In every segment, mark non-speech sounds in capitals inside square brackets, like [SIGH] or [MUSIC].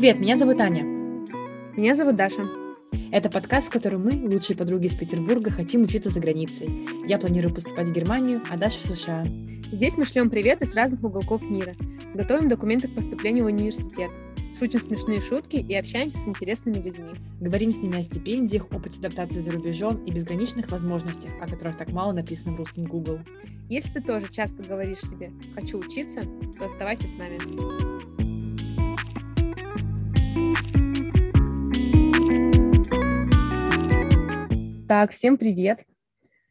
Привет, меня зовут Аня. Меня зовут Даша. Это подкаст, в котором мы, лучшие подруги из Петербурга, хотим учиться за границей. Я планирую поступать в Германию, а Даша в США. Здесь мы шлем приветы с разных уголков мира, готовим документы к поступлению в университет, шутим смешные шутки и общаемся с интересными людьми. Говорим с ними о стипендиях, опыте адаптации за рубежом и безграничных возможностях, о которых так мало написано в русском Google. Если ты тоже часто говоришь себе «хочу учиться», то оставайся с нами. Так, всем привет!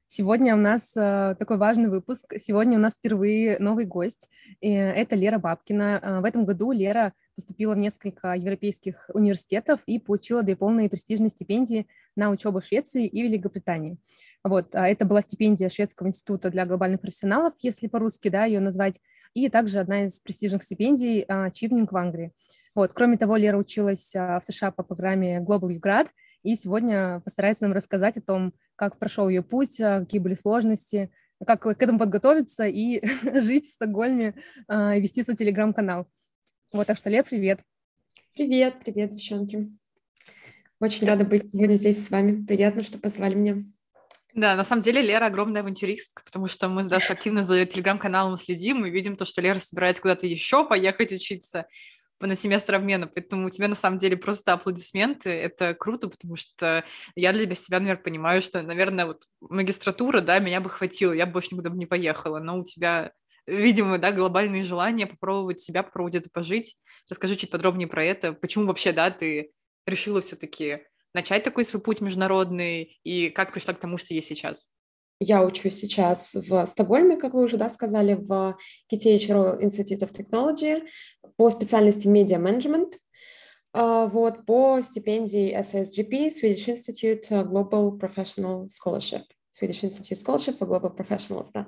Сегодня у нас э, такой важный выпуск. Сегодня у нас впервые новый гость. И это Лера Бабкина. Э, в этом году Лера поступила в несколько европейских университетов и получила две полные престижные стипендии на учебу в Швеции и Великобритании. Вот, а это была стипендия Шведского института для глобальных профессионалов, если по-русски, да, ее назвать, и также одна из престижных стипендий Чивнинг в Англии. Вот, кроме того, Лера училась в США по программе Global UGrad, и сегодня постарается нам рассказать о том, как прошел ее путь, а, какие были сложности, как к этому подготовиться и [LAUGHS] жить в Стокгольме и вести свой телеграм-канал. Вот, Арсале, привет. Привет, привет, девчонки. Очень рада быть сегодня здесь с вами. Приятно, что позвали меня. Да, на самом деле Лера огромная авантюристка, потому что мы с Дашей активно за телеграм-каналом следим, и видим то, что Лера собирается куда-то еще поехать учиться на семестр обмена, поэтому тебя на самом деле просто аплодисменты, это круто, потому что я для себя, например, понимаю, что, наверное, вот магистратура, да, меня бы хватило, я бы больше никуда бы не поехала, но у тебя, видимо, да, глобальные желания попробовать себя, попробовать это пожить. Расскажи чуть подробнее про это, почему вообще, да, ты решила все-таки начать такой свой путь международный? И как пришла к тому, что есть сейчас? Я учусь сейчас в Стокгольме, как вы уже да, сказали, в KTH Royal Institute of Technology по специальности Media Management. А, вот, по стипендии SSGP, Swedish Institute Global Professional Scholarship. Swedish Institute Scholarship for Global Professionals, да.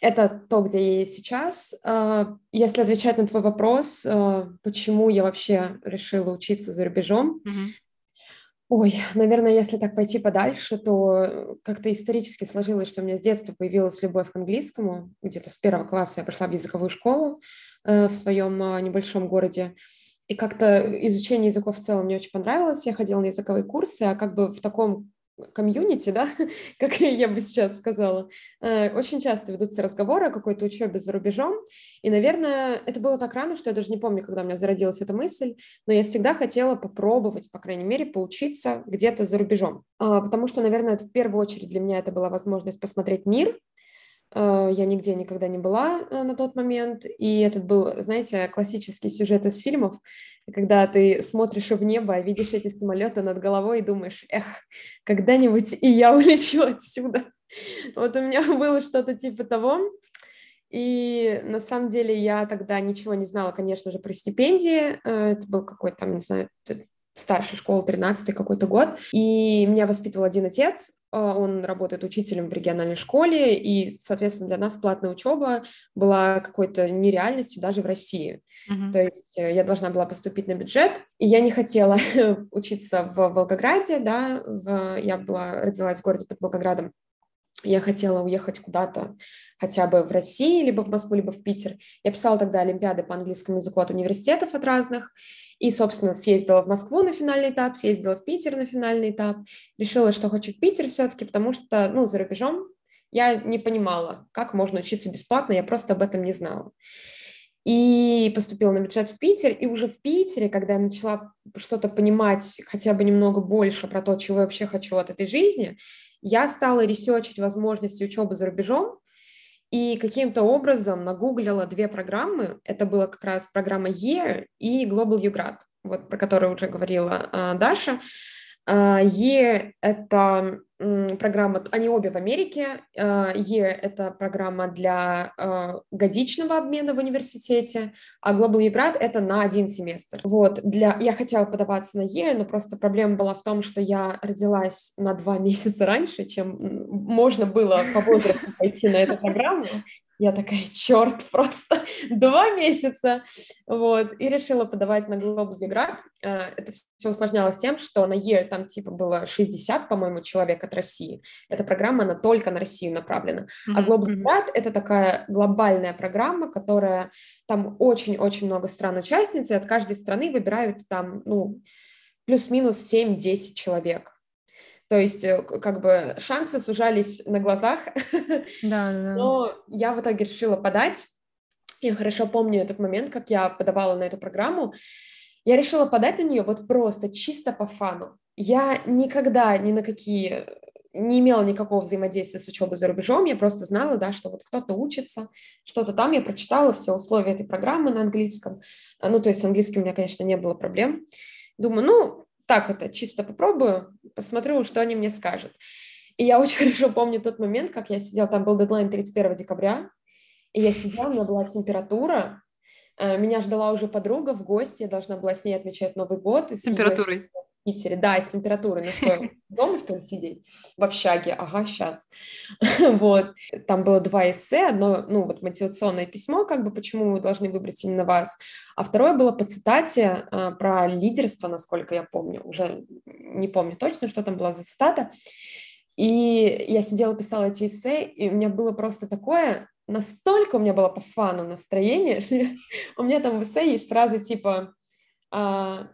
Это то, где я есть сейчас. А, если отвечать на твой вопрос, а, почему я вообще решила учиться за рубежом, mm-hmm. Ой, наверное, если так пойти подальше, то как-то исторически сложилось, что у меня с детства появилась любовь к английскому. Где-то с первого класса я пошла в языковую школу э, в своем э, небольшом городе. И как-то изучение языков в целом мне очень понравилось. Я ходила на языковые курсы, а как бы в таком комьюнити, да, [LAUGHS] как я бы сейчас сказала, э, очень часто ведутся разговоры о какой-то учебе за рубежом, и, наверное, это было так рано, что я даже не помню, когда у меня зародилась эта мысль, но я всегда хотела попробовать, по крайней мере, поучиться где-то за рубежом, а, потому что, наверное, это в первую очередь для меня это была возможность посмотреть мир, я нигде никогда не была э, на тот момент, и этот был, знаете, классический сюжет из фильмов, когда ты смотришь в небо, а видишь эти самолеты над головой и думаешь, эх, когда-нибудь и я [LAUGHS] улечу отсюда. Вот у меня было что-то типа того, и на самом деле я тогда ничего не знала, конечно же, про стипендии. Э, это был какой-то там, не знаю, старшей школы, 13 какой-то год. И меня воспитывал один отец, он работает учителем в региональной школе, и, соответственно, для нас платная учеба была какой-то нереальностью даже в России. Uh-huh. То есть э, я должна была поступить на бюджет, и я не хотела [LAUGHS] учиться в Волгограде, да, в... я была, родилась в городе под Волгоградом, я хотела уехать куда-то, хотя бы в России, либо в Москву, либо в Питер. Я писала тогда олимпиады по английскому языку от университетов, от разных, и, собственно, съездила в Москву на финальный этап, съездила в Питер на финальный этап, решила, что хочу в Питер все-таки, потому что, ну, за рубежом я не понимала, как можно учиться бесплатно, я просто об этом не знала. И поступила на бюджет в Питер, и уже в Питере, когда я начала что-то понимать хотя бы немного больше про то, чего я вообще хочу от этой жизни, я стала ресерчить возможности учебы за рубежом, и каким-то образом нагуглила две программы. Это была как раз программа Year и Global UGrad, вот про которую уже говорила э, Даша. Uh, Year — это программа, они обе в Америке. Uh, Year — это программа для uh, годичного обмена в университете, а Global UGrad — это на один семестр. Вот, для... я хотела подаваться на Year, но просто проблема была в том, что я родилась на два [LAUGHS] месяца раньше, чем можно было по возрасту пойти на эту программу. Я такая, [LAUGHS] черт, просто [LAUGHS] два месяца, вот, и решила подавать на Global Grad. Э, это все усложнялось тем, что на Е там типа было 60, по-моему, человек от России. Эта программа, она только на Россию направлена. Mm-hmm. А Global Grad — это такая глобальная программа, которая, там очень-очень много стран-участниц, и от каждой страны выбирают там, ну, плюс-минус 7-10 человек. То есть, э, как бы, шансы сужались на глазах. [LAUGHS] Да, да, Но я в итоге решила подать. Я хорошо помню этот момент, как я подавала на эту программу. Я решила подать на нее вот просто, чисто по фану. Я никогда ни на какие не имела никакого взаимодействия с учебой за рубежом, я просто знала, да, что вот кто-то учится, что-то там, я прочитала все условия этой программы на английском, ну, то есть с английским у меня, конечно, не было проблем. Думаю, ну, так это, чисто попробую, посмотрю, что они мне скажут. И я очень [LAUGHS] хорошо помню тот момент, как я сидела, там был дедлайн 31 декабря, и я сидела, у меня была температура, э, меня ждала уже подруга в гости, я должна была с ней отмечать Новый год. С температурой? Питере, да, с температурой. Ну что, [LAUGHS] дома, что ли, сидеть? В общаге, ага, сейчас. [LAUGHS] вот. Там было два эссе. Одно, ну, вот мотивационное письмо, как бы, почему мы должны выбрать именно вас. А второе было по цитате э, про лидерство, насколько я помню. Уже не помню точно, что там была за цитата. И я сидела, писала эти эссе, и у меня было просто такое, настолько у меня было по фану настроение, [LAUGHS] что я, у меня там в эссе есть фразы типа uh,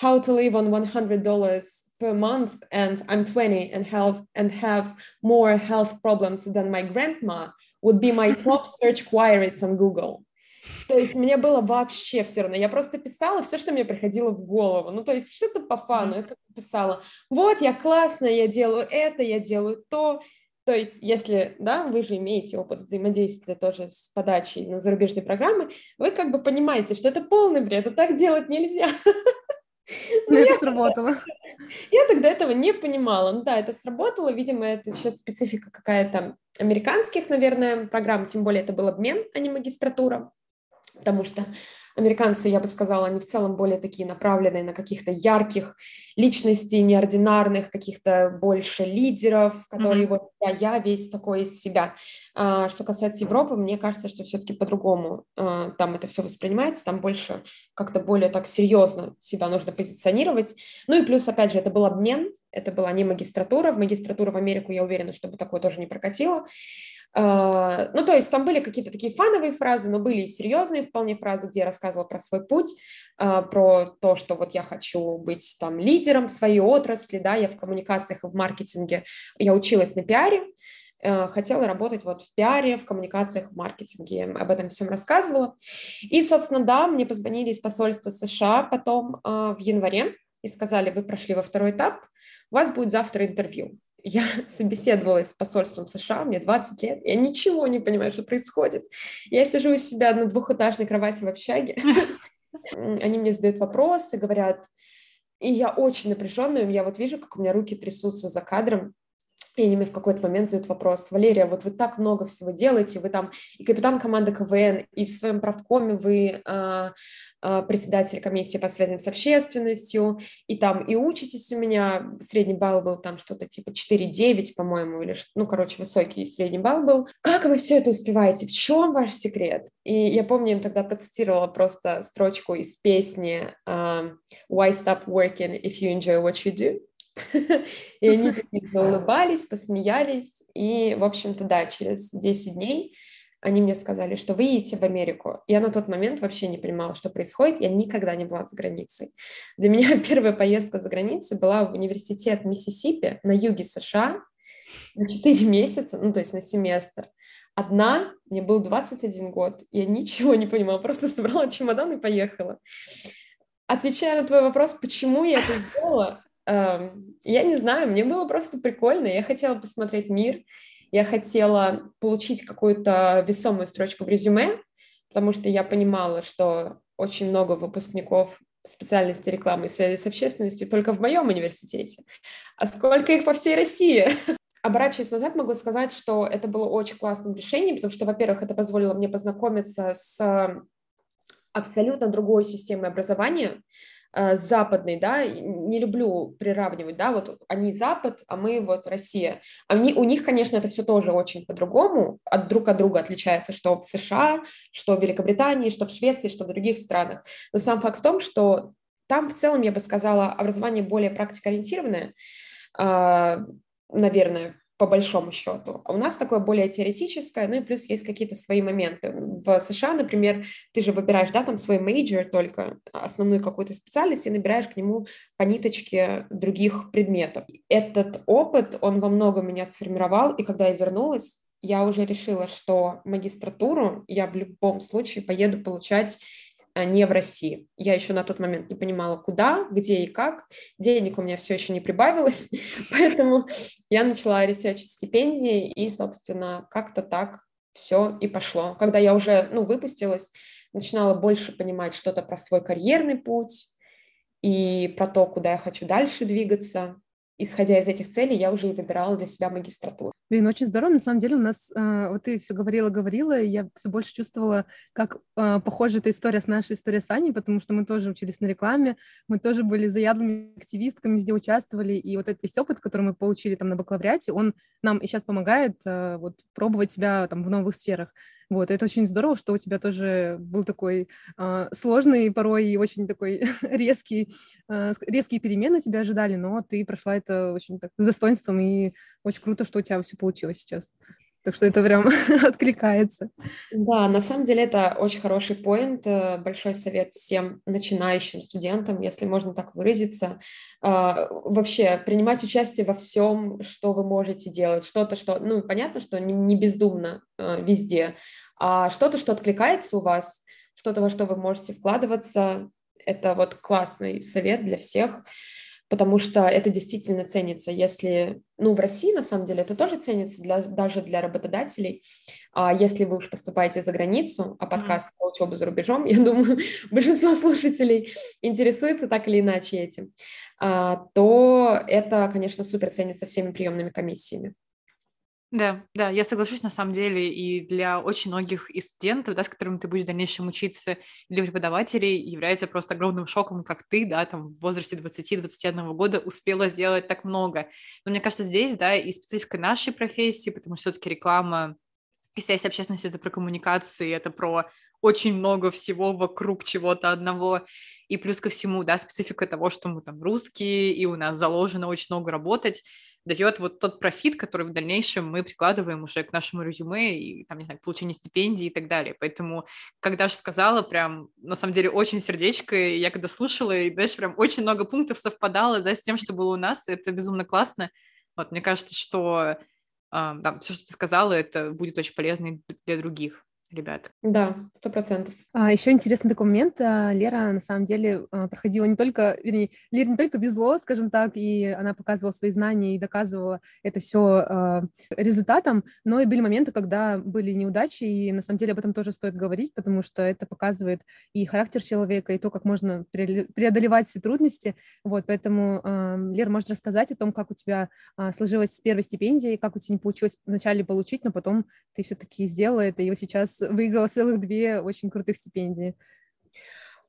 how to live on $100 per month and I'm 20 and have, and have more health problems than my grandma would be my [LAUGHS] top search queries on Google. То есть мне было вообще все равно. Я просто писала все, что мне приходило в голову. Ну, то есть что-то по фану. Я писала, вот, я классная, я делаю это, я делаю то. То есть, если, да, вы же имеете опыт взаимодействия тоже с подачей на зарубежные программы, вы как бы понимаете, что это полный бред, а так делать нельзя. [LAUGHS] [LAUGHS] Но это сработало. [LAUGHS] Я тогда этого не понимала. Ну да, это сработало. Видимо, это сейчас специфика какая-то американских, наверное, программ. Тем более это был обмен, а не магистратура. Потому что Американцы, я бы сказала, они в целом более такие направленные на каких-то ярких личностей, неординарных, каких-то больше лидеров, которые mm-hmm. вот я, я весь такой из себя. А, что касается Европы, мне кажется, что все-таки по-другому а, там это все воспринимается, там больше как-то более так серьезно себя нужно позиционировать. Ну и плюс, опять же, это был обмен, это была не магистратура, в магистратуру в Америку, я уверена, чтобы такое тоже не прокатило. А, ну, то есть там были какие-то такие фановые фразы, но были и серьезные вполне фразы, где я рассказывала про свой путь, а, про то, что вот я хочу быть там лидером своей отрасли, да, я в коммуникациях и в маркетинге, я училась на пиаре, а, хотела работать вот в пиаре, в коммуникациях, в маркетинге, об этом всем рассказывала. И, собственно, да, мне позвонили из посольства США потом в январе и сказали, вы прошли во второй этап, у вас будет завтра интервью я [LAUGHS] собеседовалась с посольством США, мне 20 лет, я ничего не понимаю, что происходит. Я сижу у себя на двухэтажной кровати в общаге, [LAUGHS] они мне задают вопросы, говорят, и я очень напряженная, я вот вижу, как у меня руки трясутся за кадром, и они мне в какой-то момент задают вопрос, Валерия, вот вы так много всего делаете, вы там и капитан команды КВН, и в своем правкоме вы а, председатель комиссии по связям с общественностью, и там и учитесь у меня, средний балл был там что-то типа 4-9, по-моему, или, ну, короче, высокий средний балл был. Как вы все это успеваете? В чем ваш секрет? И я помню, им тогда процитировала просто строчку из песни um, «Why stop working if you enjoy what you do?» [LAUGHS] И они такие заулыбались, посмеялись, и, в общем-то, да, через 10 дней они мне сказали, что вы едете в Америку. Я на тот момент вообще не понимала, что происходит. Я никогда не была за границей. Для меня [LAUGHS] первая поездка за границей была в университет Миссисипи на юге США на 4 [LAUGHS] месяца, ну, то есть на семестр. Одна, мне был 21 год, я ничего не понимала, просто [LAUGHS] собрала чемодан и поехала. Отвечая на твой вопрос, почему я это сделала, эм, я не знаю, мне было просто прикольно, я хотела посмотреть мир, я хотела получить какую-то весомую строчку в резюме, потому что я понимала, что очень много выпускников специальности рекламы и связи с общественностью только в моем университете. А сколько их по всей России? [LAUGHS] Оборачиваясь назад, могу сказать, что это было очень классным решением, потому что, во-первых, это позволило мне познакомиться с абсолютно другой системой образования, э, западной, да, не люблю приравнивать, да, вот они Запад, а мы вот Россия. Они, у них, конечно, это все тоже очень по-другому, от друг от друга отличается, что в США, что в Великобритании, что в Швеции, что в других странах. Но сам факт в том, что там в целом, я бы сказала, образование более практикоориентированное, э, наверное, по большому счету. А у нас такое более теоретическое, ну и плюс есть какие-то свои моменты. В США, например, ты же выбираешь, да, там свой major только, основную какую-то специальность, и набираешь к нему по ниточке других предметов. Этот опыт, он во многом меня сформировал, и когда я вернулась, я уже решила, что магистратуру я в любом случае поеду получать не в России. Я еще на тот момент не понимала, куда, где и как. Денег у меня все еще не прибавилось, [LAUGHS] поэтому я начала ресерчить стипендии, и, собственно, как-то так все и пошло. Когда я уже, ну, выпустилась, начинала больше понимать что-то про свой карьерный путь и про то, куда я хочу дальше двигаться. Исходя из этих целей, я уже и выбирала для себя магистратуру. Блин, очень здорово. На самом деле у нас, э, вот ты все говорила, говорила, и я все больше чувствовала, как э, похожа эта история с нашей историей с Аней, потому что мы тоже учились на рекламе, мы тоже были заядлыми активистками, везде участвовали, и вот этот весь опыт, который мы получили там на бакалавриате, он нам и сейчас помогает э, вот пробовать себя там в новых сферах. Вот, это очень здорово, что у тебя тоже был такой э, сложный, порой и очень такой [LAUGHS] резкий, э, резкие перемены тебя ожидали, но ты прошла это очень так с достоинством, и очень круто, что у тебя все получилось сейчас. Так что это прям [LAUGHS] откликается. Да, на самом деле это очень хороший поинт. Э, большой совет всем начинающим студентам, если можно так выразиться. А, вообще принимать участие во всем, что вы можете делать. Что-то, что, ну, понятно, что не бездумно э, везде, а что-то, что откликается у вас, что-то, во что вы можете вкладываться. Это вот классный совет для всех потому что это действительно ценится. Если, ну, в России, на самом деле, это тоже ценится для, даже для работодателей. А если вы уж поступаете за границу, а подкаст mm-hmm. про учебу за рубежом, [LAUGHS] я думаю, большинство слушателей интересуется так или иначе этим, а, то это, конечно, супер ценится всеми приемными комиссиями. Да, да, я соглашусь на самом деле, и для очень многих и студентов, да, с которыми ты будешь в дальнейшем учиться, для преподавателей является просто огромным шоком, как ты, да, там в возрасте 20-21 года успела сделать так много. Но мне кажется, здесь, да, и специфика нашей профессии, потому что все-таки реклама и связь общественности — это про коммуникации, это про очень много всего вокруг чего-то одного. И плюс ко всему, да, специфика того, что мы там русские, и у нас заложено очень много работать, дает вот тот профит, который в дальнейшем мы прикладываем уже к нашему резюме и, там, не знаю, получение стипендий и так далее. Поэтому, когда же сказала, прям, на самом деле, очень сердечко, и я когда слушала, и дальше прям очень много пунктов совпадало, да, с тем, что было у нас, это безумно классно. Вот, мне кажется, что, э, да, все, что ты сказала, это будет очень полезно для других ребят. Да, сто процентов. А, еще интересный такой момент. А, Лера, на самом деле, а, проходила не только, вернее, Лера не только везло, скажем так, и она показывала свои знания и доказывала это все а, результатом, но и были моменты, когда были неудачи, и на самом деле об этом тоже стоит говорить, потому что это показывает и характер человека, и то, как можно преодолевать все трудности. Вот, поэтому, Лера, можешь рассказать о том, как у тебя сложилась с первой стипендией, как у тебя не получилось вначале получить, но потом ты все-таки сделала это, и вот сейчас выиграла целых две очень крутых стипендии.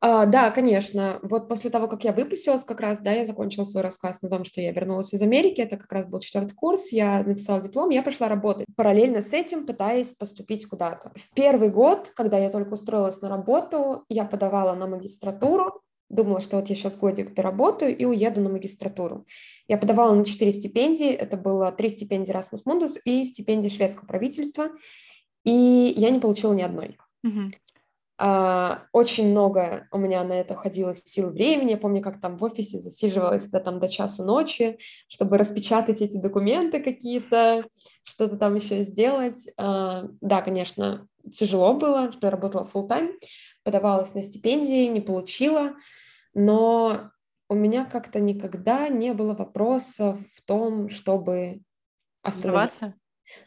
А, да, конечно. Вот после того, как я выпустилась как раз, да, я закончила свой рассказ на том, что я вернулась из Америки, это как раз был четвертый курс, я написала диплом, я пошла работать. Параллельно с этим пытаясь поступить куда-то. В первый год, когда я только устроилась на работу, я подавала на магистратуру, думала, что вот я сейчас годик доработаю и уеду на магистратуру. Я подавала на четыре стипендии, это было три стипендии Erasmus Mundus и стипендии шведского правительства, и я не получила ни одной. Mm-hmm. А, очень много у меня на это уходило сил времени. Я помню, как там в офисе засиживалась до, там, до часу ночи, чтобы распечатать эти документы какие-то, что-то там еще сделать. А, да, конечно, тяжело было, что я работала full time, подавалась на стипендии, не получила, но у меня как-то никогда не было вопросов в том, чтобы остановиться.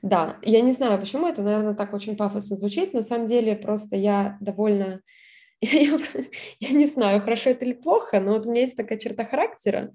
Да, я не знаю, почему это, наверное, так очень пафосно звучит. На самом деле, просто я довольно... [LAUGHS] Я, я, я не знаю, хорошо это или плохо, но вот у меня есть такая черта характера.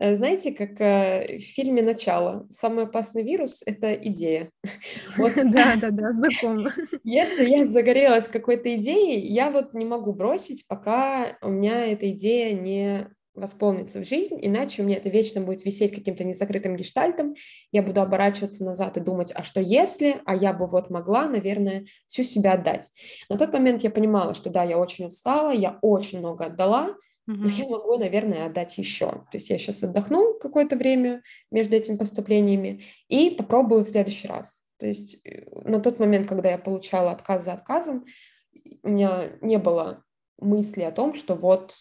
Э, знаете, как э, в фильме «Начало», самый опасный вирус — это идея. [LAUGHS] Да, да, да, знакомо. [LAUGHS] Если я загорелась какой-то идеей, я вот не могу бросить, пока у меня эта идея не восполнится в жизнь, иначе у меня это вечно будет висеть каким-то незакрытым гештальтом, я буду оборачиваться назад и думать, а что если, а я бы вот могла, наверное, всю себя отдать. На тот момент я понимала, что да, я очень устала, я очень много отдала, но я могу, наверное, отдать еще. То есть я сейчас отдохну какое-то время между этими поступлениями и попробую в следующий раз. То есть э, на тот момент, когда я получала отказ за отказом, у меня не было мысли о том, что вот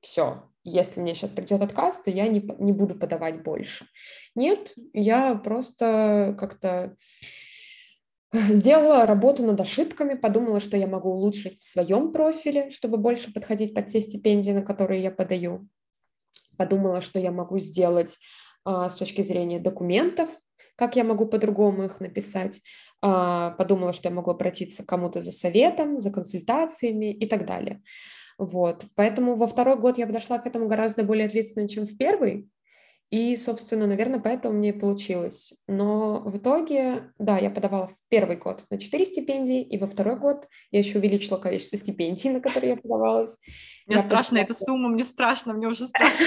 все, если мне сейчас придет отказ, то я не, не буду подавать больше. Нет, я просто как-то Сделала работу над ошибками, подумала, что я могу улучшить в своем профиле, чтобы больше подходить под те стипендии, на которые я подаю. Подумала, что я могу сделать а, с точки зрения документов, как я могу по-другому их написать. А, подумала, что я могу обратиться к кому-то за советом, за консультациями и так далее. Вот. Поэтому во второй год я подошла к этому гораздо более ответственно, чем в первый. И, собственно, наверное, поэтому мне получилось. Но в итоге, да, я подавала в первый год на 4 стипендии, и во второй год я еще увеличила количество стипендий, на которые я подавалась. Мне я страшно подавала... эта сумма, мне страшно, мне уже [LAUGHS] страшно.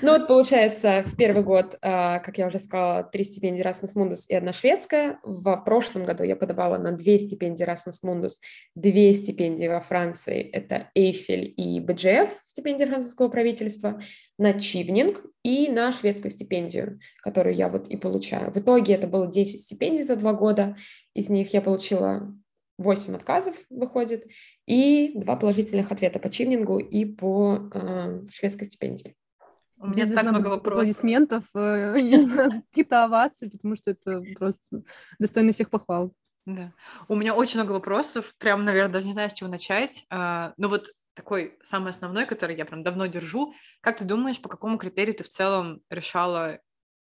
Ну вот получается, в первый год, а, как я уже сказала, три стипендии Erasmus Mundus и одна шведская. В прошлом году я подавала на две стипендии Erasmus Mundus, две стипендии во Франции, это Эйфель и БДЖФ, стипендия французского правительства, на Чивнинг и на шведскую стипендию, которую я вот и получаю. В итоге это было 10 стипендий за два года, из них я получила 8 отказов выходит, и два положительных ответа по Чивнингу и по э, шведской стипендии. У меня Здесь так много вопросов. Аплодисментов, э, [LAUGHS] какие-то овации, потому что это просто достойно всех похвал. Да. У меня очень много вопросов, прям, наверное, даже не знаю, с чего начать. А, но вот такой самый основной, который я прям давно держу. Как ты думаешь, по какому критерию ты в целом решала,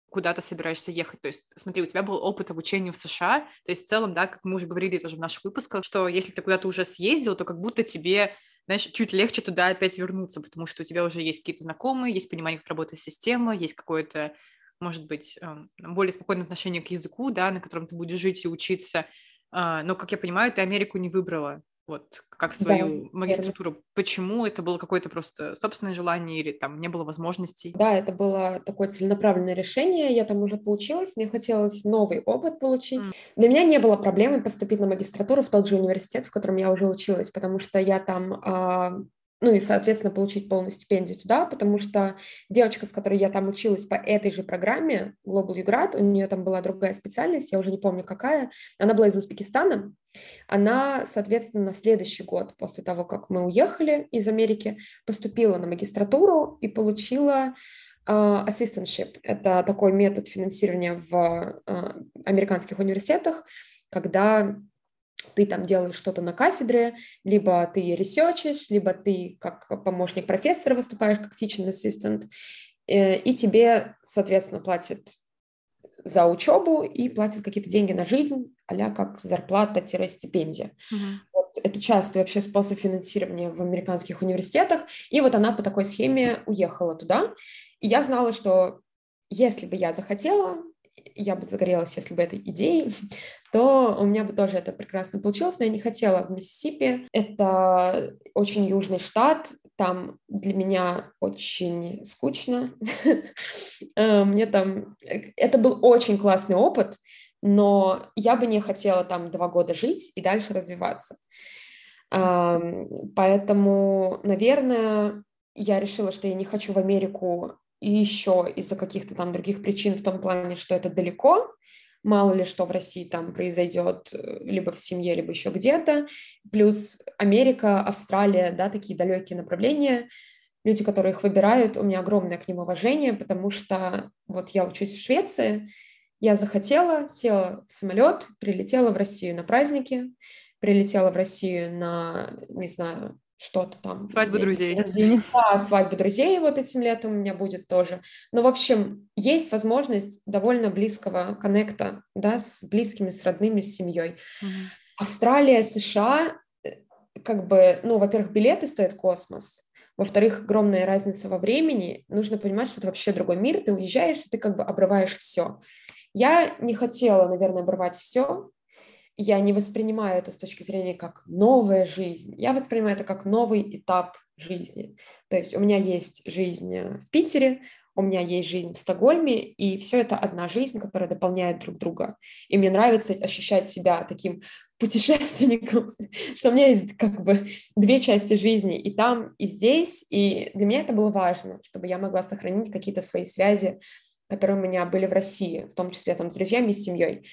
куда ты собираешься ехать? То есть, смотри, у тебя был опыт обучения в США, то есть в целом, да, как мы уже говорили тоже в наших выпусках, что если ты куда-то уже съездил, то как будто тебе знаешь, чуть легче туда опять вернуться, потому что у тебя уже есть какие-то знакомые, есть понимание, как работает система, есть какое-то, может быть, эм, более спокойное отношение к языку, да, на котором ты будешь жить и учиться. А, но, как я понимаю, ты Америку не выбрала вот как свою да, магистратуру. Верно. Почему это было какое-то просто собственное желание или там не было возможностей? Да, это было такое целенаправленное решение. Я там уже поучилась, мне хотелось новый опыт получить. Mm. Для меня не было проблемы поступить на магистратуру в тот же университет, в котором я уже училась, потому что я там а, ну и, соответственно, получить полную стипендию туда, потому что девочка, с которой я там училась по этой же программе, Global UGrad, у нее там была другая специальность, я уже не помню какая, она была из Узбекистана, она, соответственно, на следующий год, после того, как мы уехали из Америки, поступила на магистратуру и получила Uh, assistantship — это такой метод финансирования в uh, американских университетах, когда ты там делаешь что-то на кафедре, либо ты ресерчишь, либо ты как помощник профессора выступаешь как teaching assistant, э, и тебе, соответственно, платят за учебу и платят какие-то деньги на жизнь, а как зарплата-стипендия. Uh-huh. Вот, это частый вообще способ финансирования в американских университетах. И вот она по такой схеме уехала туда. И я знала, что если бы я захотела, я бы загорелась, если бы этой идеей, то у меня бы тоже это прекрасно получилось, но я не хотела в Миссисипи. Это очень южный штат, там для меня очень скучно. [LAUGHS] Э, мне там... Это был очень классный опыт, но я бы не хотела там два года жить и дальше развиваться. Поэтому, наверное, я решила, что я не хочу в Америку еще из-за каких-то там других причин в том плане, что это далеко, мало ли что в России там произойдет э, либо в семье, либо еще где-то, плюс Америка, Австралия, да, такие далекие направления, люди, которые их выбирают, у меня огромное к ним уважение, потому что вот я учусь в Швеции, я захотела, села в самолет, прилетела в Россию на праздники, прилетела в Россию на, не знаю, что-то там. Свадьбы друзей. Да, свадьбы друзей вот этим летом у меня будет тоже. Но, в общем, есть возможность довольно близкого коннекта, да, с близкими, с родными, с семьей. Угу. Австралия, США, э, как бы, ну, во-первых, билеты стоят космос, Во-вторых, огромная разница во времени. Нужно понимать, что это вообще другой мир. Ты уезжаешь, ты как бы обрываешь все. Я не хотела, наверное, обрывать все. Я не воспринимаю это с точки зрения как новая жизнь. Я воспринимаю это как новый этап жизни. То есть у меня есть жизнь в Питере, у меня есть жизнь в Стокгольме, и все это одна жизнь, которая дополняет друг друга. И мне нравится ощущать себя таким [LAUGHS] путешественником, [LAUGHS] что у меня есть как бы две части жизни, и там, и здесь, и для меня это было важно, чтобы я могла сохранить какие-то свои связи, которые у меня были в России, в том числе там с друзьями с семьей.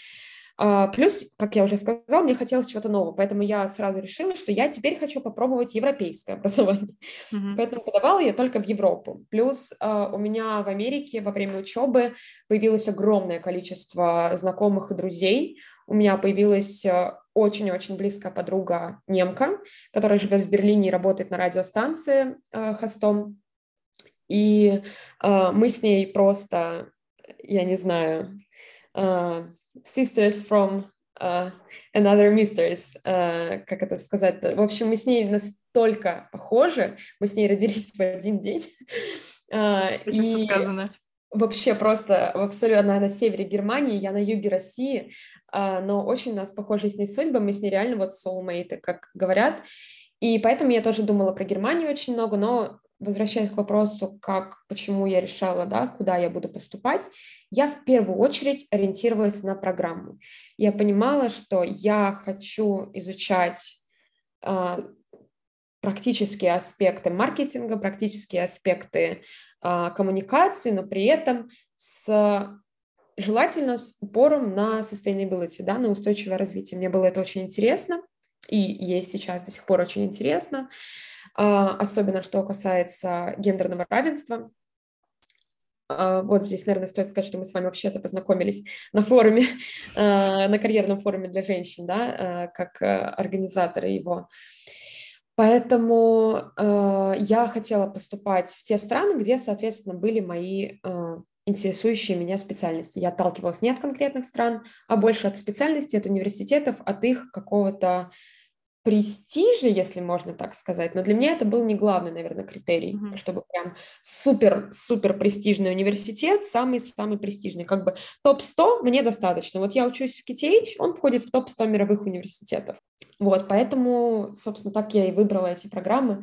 А, плюс, как я уже сказала, мне хотелось чего-то нового, поэтому я сразу решила, что я теперь хочу попробовать европейское [LAUGHS] образование. Mm-hmm. Поэтому подавала я только в Европу. Плюс а, у меня в Америке во время учебы появилось огромное количество знакомых и друзей. У меня появилась а, очень-очень близкая подруга немка, которая живет в Берлине и работает на радиостанции хостом. И мы с ней просто, я не знаю, uh, sisters from uh, another misters, uh, как это сказать? В общем, мы с ней настолько похожи, мы с ней родились в один день. [LAUGHS] Uh, Этим и сказано. Вообще просто абсолютно она на севере Германии, я на юге России, uh, но очень у нас похожи с ней судьбы, мы с ней реально вот soulmate, как говорят. И поэтому я тоже думала про Германию очень много, но возвращаясь к вопросу, как, почему я решала, да, куда я буду поступать, я в первую очередь ориентировалась на программу. Я понимала, что я хочу изучать э, практические аспекты маркетинга, практические аспекты э, коммуникации, но при этом с желательно с упором на sustainability, да, на устойчивое развитие. Мне было это очень интересно, и есть сейчас до сих пор очень интересно. А, особенно что касается гендерного равенства. А, вот здесь, наверное, стоит сказать, что мы с вами вообще-то познакомились на форуме, [LAUGHS] а, на карьерном форуме для женщин, да, как организаторы его. Поэтому я хотела поступать в те страны, где, соответственно, были мои интересующие меня специальности. Я отталкивалась не от конкретных стран, а больше от специальностей, от университетов, от их какого-то престижа, если можно так сказать, но для меня это был не главный, наверное, критерий, mm-hmm. чтобы прям супер-супер престижный университет, самый-самый престижный, как бы топ-100 мне достаточно. Вот я учусь в KTH, он входит в топ-100 мировых университетов. Вот, поэтому, собственно, так я и выбрала эти программы.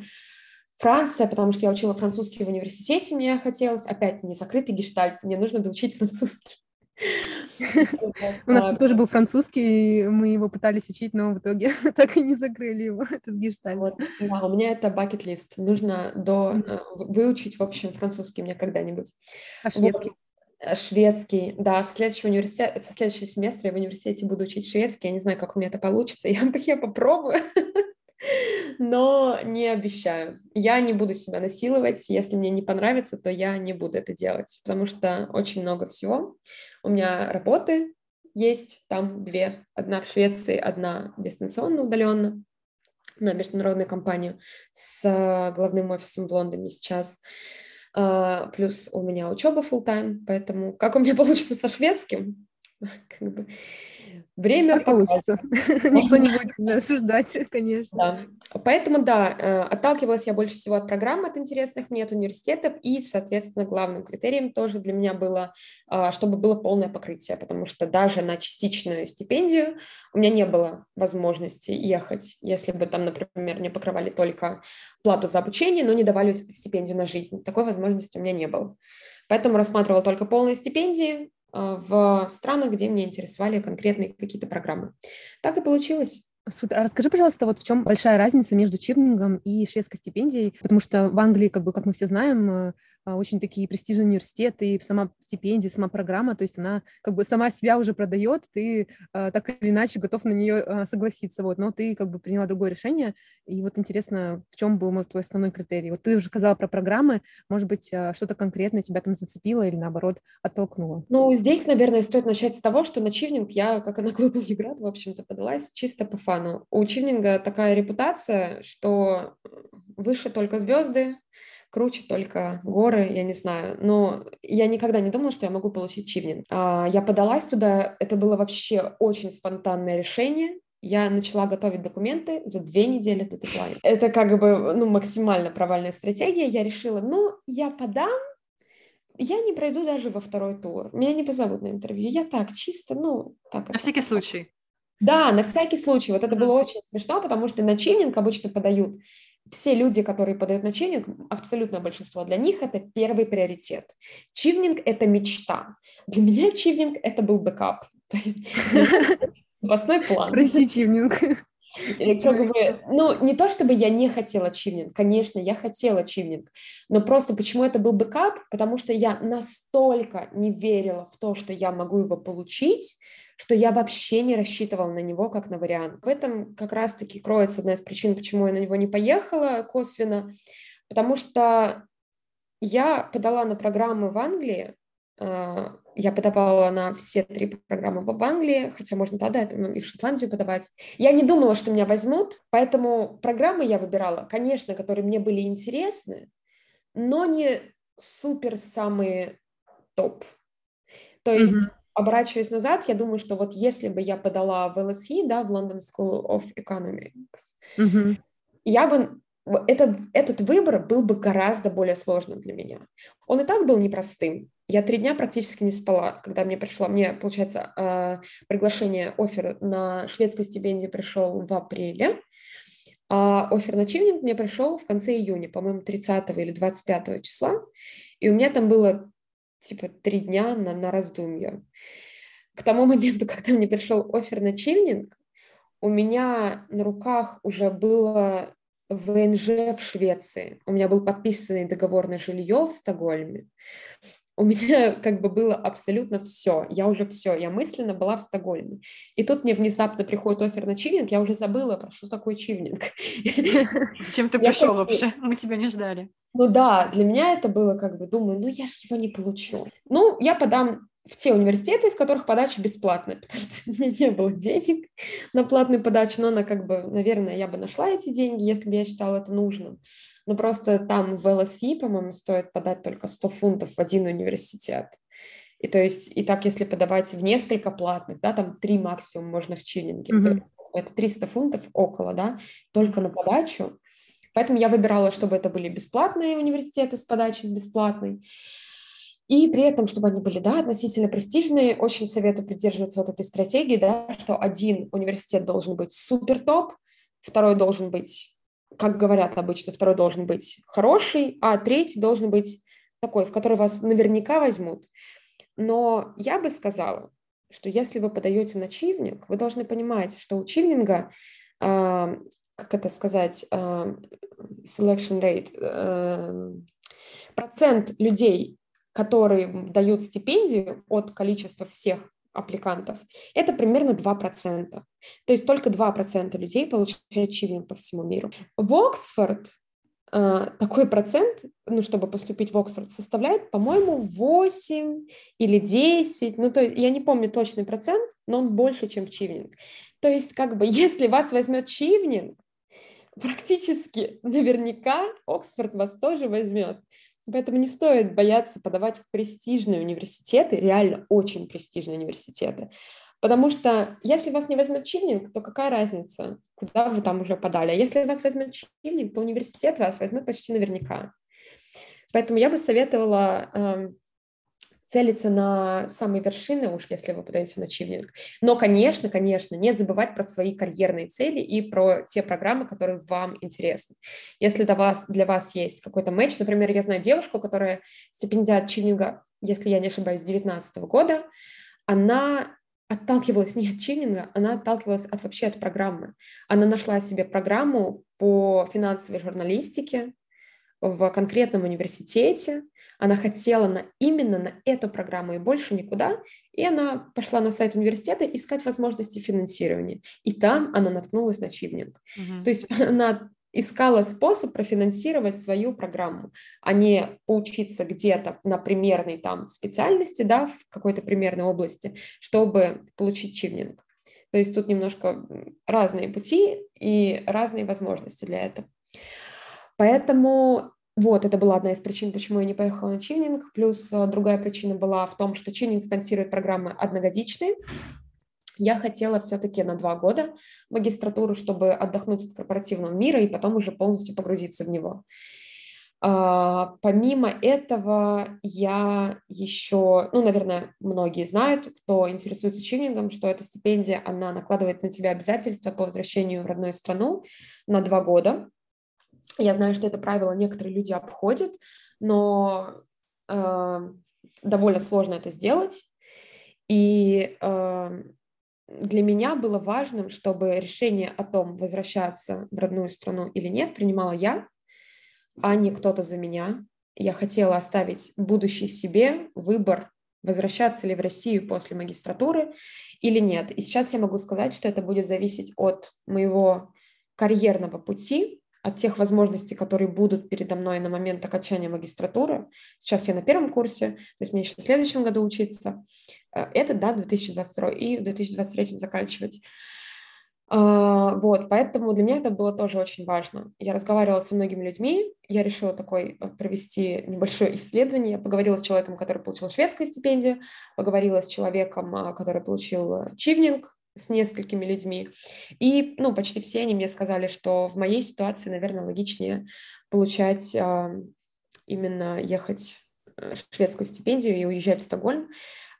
Франция, потому что я учила французский в университете, мне хотелось. Опять не закрытый гештальт, мне нужно доучить французский. [LAUGHS] У нас тоже был французский, мы его пытались учить, но в итоге [LAUGHS] так и не закрыли его, [LAUGHS] этот гештальт. Да, у меня это бакет-лист. Нужно до э, выучить, в общем, французский мне когда-нибудь. А шведский? Э, шведский, да, со следующего университета, со следующего семестра я в университете буду учить шведский. Я не знаю, как у меня это получится. Я, я попробую но не обещаю. Я не буду себя насиловать. Если мне не понравится, то я не буду это делать, потому что очень много всего. У меня работы есть, там две. Одна в Швеции, одна дистанционно, удаленно на международную компанию с главным офисом в Лондоне сейчас. А, плюс у меня учеба full time, поэтому как у меня [LAUGHS] получится со шведским, как бы Время получится. [LAUGHS] Никто не будет осуждать, [LAUGHS] конечно. Да. Поэтому, да, э, отталкивалась я больше всего от программ, от интересных мне, от университетов, и, соответственно, главным критерием тоже для меня было, а, чтобы было полное покрытие, потому что даже на частичную стипендию у меня не было возможности ехать, если бы там, например, мне покрывали только плату за обучение, но не давали стипендию на жизнь. Такой возможности у меня не было. Поэтому рассматривала только полные стипендии, в странах, где меня интересовали конкретные какие-то программы. Так и получилось. Супер. А расскажи, пожалуйста, вот в чем большая разница между чипнингом и шведской стипендией? Потому что в Англии, как бы, как мы все знаем, э, очень такие престижные университеты, сама стипендия, сама программа, то есть она как бы сама себя уже продает, ты э, так или иначе готов на нее э, согласиться, вот, но ты как бы приняла другое решение, и вот интересно, в чем был, может, твой основной критерий? Вот ты уже сказала про программы, может быть, что-то конкретное тебя там зацепило или, наоборот, оттолкнуло? Ну, здесь, наверное, стоит начать с того, что на чивнинг я, как и на [LAUGHS] Global Юград, в общем-то, подалась чисто по фану. У чивнинга такая репутация, что выше только звезды, круче только горы, я не знаю. Но я никогда не думала, что я могу получить чивнинг. А, я подалась туда, это было вообще очень спонтанное решение. я начала готовить документы за две недели до дедлайна. Это как бы ну, максимально провальная стратегия. Я решила, ну, я подам, я не пройду даже во второй тур. Меня не позовут на интервью. Я так, чисто, ну, так. На всякий случай. Да, на всякий случай. Вот это было очень смешно, потому что на Chevening обычно подают все люди, которые подают на Chevening, абсолютно большинство, для них это первый приоритет. Chevening – это мечта. Для меня Chevening – это был backup. [LAUGHS] То есть [LAUGHS] запасной план. Прости, Chevening. Как бы, ну, не то чтобы я не хотела Chevening, конечно, я хотела Chevening, но просто почему это был backup? Потому что я настолько не верила в то, что я могу его получить, что я вообще не рассчитывала на него как на вариант. В этом как раз-таки кроется одна из причин, почему я на него не поехала косвенно, потому что я подала на программы в Англии, а, я подавала на все три программы в Англии, хотя можно тогда ну, и в Шотландию подавать. Я не думала, что меня возьмут, поэтому программы я выбирала, конечно, которые мне были интересны, но не супер самые топ. То есть, mm-hmm. оборачиваясь назад, я думаю, что вот если бы я подала в LSE, да, в London School of Economics, mm-hmm. я бы этот, этот выбор был бы гораздо более сложным для меня. Он и так был непростым. Я три дня практически не спала, когда мне пришло, мне, получается, э, приглашение, офер на шведской стипендии пришел в апреле, а офер на чивнинг мне пришел в конце июня, по-моему, 30 или 25 числа, и у меня там было типа три дня на, на раздумье. К тому [LAUGHS] моменту, когда мне пришел офер на чивнинг, у меня на руках уже было ВНЖ в Швеции. У меня был подписанный договор на жилье в Стокгольме. У меня [LAUGHS] как бы было абсолютно все. Я уже все. Я мысленно была в Стокгольме. И тут мне внезапно приходит офер на чивнинг. Я уже забыла, про что такое чивнинг. Зачем [LAUGHS] ты пришел вообще? Мы тебя не ждали. Ну да, для меня это было как бы, думаю, ну я же его не получу. Ну, я подам в те университеты, в которых подача бесплатная, [LAUGHS] потому что у меня не было денег на платную подачу, но она как бы, наверное, я бы нашла эти деньги, если бы я считала это нужным. Но просто там в LSE, по-моему, стоит подать только 100 фунтов в один университет. И то есть, и так, если подавать в несколько платных, да, там три максимум можно в чиллинге, mm-hmm. это 300 фунтов около, да, только на подачу. Поэтому я выбирала, чтобы это были бесплатные университеты с подачей с бесплатной. И при этом, чтобы они были, да, относительно престижные, очень советую придерживаться вот этой стратегии, да, что один университет должен быть супер топ, второй должен быть, как говорят обычно, второй должен быть хороший, а третий должен быть такой, в который вас наверняка возьмут. Но я бы сказала, что если вы подаете на чивнинг, вы должны понимать, что у чивнинга, э, как это сказать, э, selection rate, э, процент людей, которые дают стипендию от количества всех аппликантов, это примерно 2%. То есть только 2% людей получают чивинг по всему миру. В Оксфорд э, такой процент, ну, чтобы поступить в Оксфорд, составляет, по-моему, 8 или 10, ну, то есть я не помню точный процент, но он больше, чем Чивнинг. То есть, как бы, [LAUGHS] если вас возьмет Чивнинг, практически наверняка Оксфорд вас тоже возьмет. Поэтому не стоит бояться подавать в престижные университеты, реально очень престижные университеты. Потому что если вас не возьмет чивник, то какая разница, куда вы там уже подали. А если вас возьмет чивник, то университет вас возьмет почти наверняка. Поэтому я бы советовала эм, целиться на самые вершины, уж если вы подаете на чивнинг. Но, конечно, конечно, не забывать про свои карьерные цели и про те программы, которые вам интересны. Если для вас, для вас есть какой-то матч, например, я знаю девушку, которая стипендиат чивнинга, если я не ошибаюсь, с 2019 года, она отталкивалась [LAUGHS] не от чивнинга, она отталкивалась от вообще от программы. Она нашла себе программу по финансовой журналистике в конкретном университете, она хотела на, именно на эту программу и больше никуда, и она пошла на сайт университета искать возможности финансирования. И там она наткнулась на чивнинг. Uh-huh. То есть [LAUGHS] она искала способ профинансировать свою программу, а не поучиться где-то на примерной там специальности, да, в какой-то примерной области, чтобы получить чивнинг. То есть тут немножко разные пути и разные возможности для этого. Поэтому вот, это была одна из причин, почему я не поехала на чивнинг. Плюс э, другая причина была в том, что чивнинг спонсирует программы одногодичные. я хотела все-таки на два года магистратуру, чтобы отдохнуть от корпоративного мира и потом уже полностью погрузиться в него. А, помимо этого, я еще, ну, наверное, многие знают, кто интересуется чивнингом, что эта стипендия, она накладывает на тебя обязательства по возвращению в родную страну на два года. Я знаю, что это правило некоторые люди обходят, но э, довольно сложно это сделать. И э, для меня было важным, чтобы решение о том, возвращаться в родную страну или нет, принимала я, а не кто-то за меня. Я хотела оставить будущий себе выбор, возвращаться ли в Россию после магистратуры или нет. И сейчас я могу сказать, что это будет зависеть от моего карьерного пути, от тех возможностей, которые будут передо мной на момент окончания магистратуры. Сейчас я на первом курсе, то есть мне еще в следующем году учиться. Э, это, да, 2022 и в 2023 заканчивать. А, вот, поэтому для меня это было тоже очень важно. Я разговаривала со многими людьми, я решила такой э, провести небольшое исследование. Я поговорила с человеком, который получил шведскую стипендию, поговорила с человеком, а, который получил э, чивнинг, с несколькими людьми. И, ну, почти все они мне сказали, что в моей ситуации, наверное, логичнее получать а, именно ехать э, шведскую стипендию и уезжать в Стокгольм,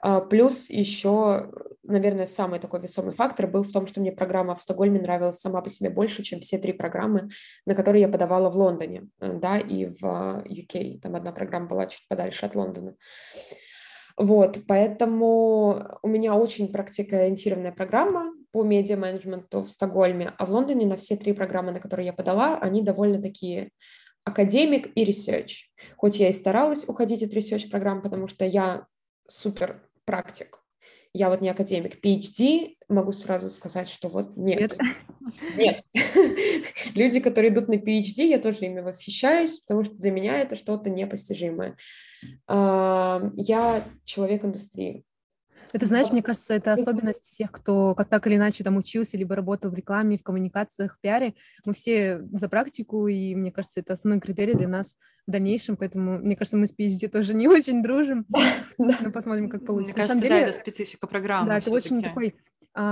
а, плюс еще, наверное, самый такой весомый фактор был в том, что мне программа в Стокгольме нравилась сама по себе больше, чем все три программы, на которые я подавала в Лондоне, э, да, и в UK. Там одна программа была чуть подальше от Лондона. Вот, поэтому у меня очень практикоориентированная программа по медиа-менеджменту в Стокгольме, а в Лондоне на все три программы, на которые я подала, они довольно такие академик и research. Хоть я и старалась уходить от research программ, потому что я супер практик. Я вот не академик. PhD могу сразу сказать, что вот нет. Нет. [LAUGHS] Люди, которые идут на PhD, я тоже ими восхищаюсь, потому что для меня это что-то непостижимое. Я человек индустрии. Это, знаешь, мне кажется, это особенность всех, кто как так или иначе там учился, либо работал в рекламе, в коммуникациях, в пиаре. Мы все за практику, и мне кажется, это основной критерий для нас в дальнейшем, поэтому, мне кажется, мы с PhD тоже не очень дружим. [LAUGHS] Но посмотрим, как получится. Мне кажется, да, это специфика программы. Да, это очень такой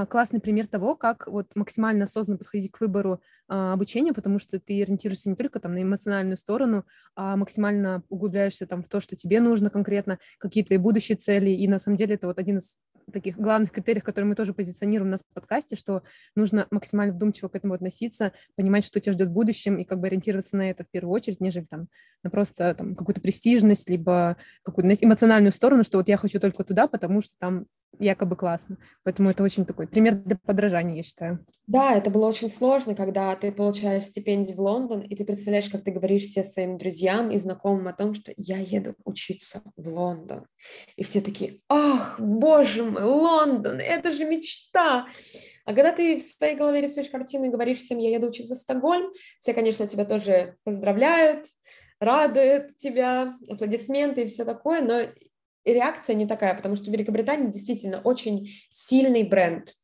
классный пример того, как вот максимально осознанно подходить к выбору а, обучения, потому что ты ориентируешься не только там на эмоциональную сторону, а максимально углубляешься там в то, что тебе нужно конкретно, какие твои будущие цели, и на самом деле это вот один из таких главных критериев, которые мы тоже позиционируем у нас в подкасте, что нужно максимально вдумчиво к этому относиться, понимать, что тебя ждет в будущем, и как бы ориентироваться на это в первую очередь, нежели там на просто там какую-то престижность, либо какую-то эмоциональную сторону, что вот я хочу только туда, потому что там якобы классно. Поэтому это очень такой пример для подражания, я считаю. Да, это было очень сложно, когда ты получаешь стипендию в Лондон, и ты представляешь, как ты говоришь все своим друзьям и знакомым о том, что я еду учиться в Лондон. И все такие, ах, боже мой, Лондон, это же мечта. А когда ты в своей голове рисуешь картину и говоришь всем, я еду учиться в Стокгольм, все, конечно, тебя тоже поздравляют, радуют тебя, аплодисменты и все такое, но реакция не такая, потому что Великобритания действительно очень сильный бренд.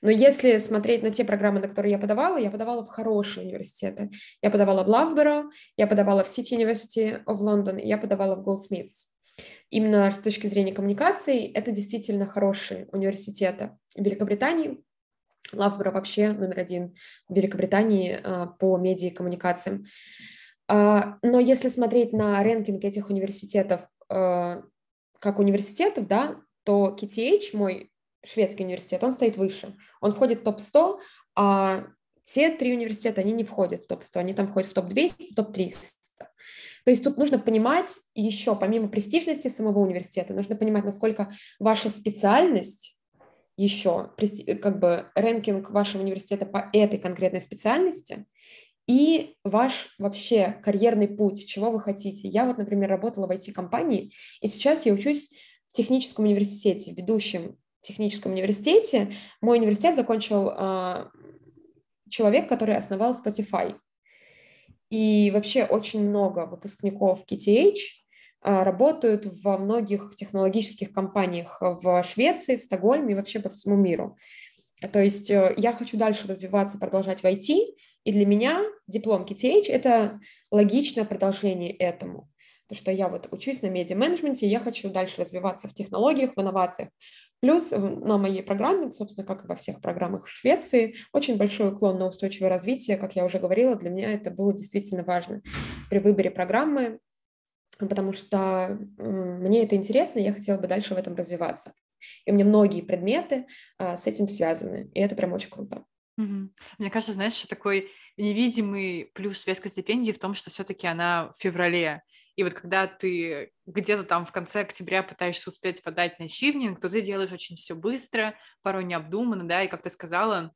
Но если смотреть на те программы, на которые я подавала, я подавала в хорошие университеты. Я подавала в Лавборо, я подавала в City University of London, я подавала в Goldsmiths. Именно с точки зрения коммуникаций, это действительно хорошие университеты Великобритании. Лавборо вообще номер один в Великобритании а, по медиа и коммуникациям. А, но если смотреть на рэнкинг этих университетов а, как университетов, да, то KTH, мой шведский университет, он стоит выше. Он входит в топ-100, а те три университета, они не входят в топ-100, они там входят в топ-200, топ-300. То есть тут нужно понимать еще, помимо престижности самого университета, нужно понимать, насколько ваша специальность еще, как бы рэнкинг вашего университета по этой конкретной специальности и ваш вообще карьерный путь, чего вы хотите. Я вот, например, работала в IT-компании, и сейчас я учусь в техническом университете, ведущем техническом университете. Мой университет закончил э, человек, который основал Spotify. И вообще очень много выпускников KTH а, работают во многих технологических компаниях в Швеции, в Стокгольме и вообще по всему миру. То есть э, я хочу дальше развиваться, продолжать в IT, и для меня диплом KTH – это логичное продолжение этому. то, что я вот учусь на медиа-менеджменте, я хочу дальше развиваться в технологиях, в инновациях. Плюс на моей программе, собственно, как и во всех программах в Швеции, очень большой уклон на устойчивое развитие, как я уже говорила, для меня это было действительно важно при выборе программы, потому что мне это интересно, я хотела бы дальше в этом развиваться. И у меня многие предметы а, с этим связаны, и это прям очень круто. Угу. Мне кажется, знаешь, что такой невидимый плюс шведской стипендии в том, что все-таки она в феврале. И вот когда ты где-то там в конце октября пытаешься успеть подать на чивнинг, то ты делаешь очень все быстро, порой необдуманно, да, и как ты сказала,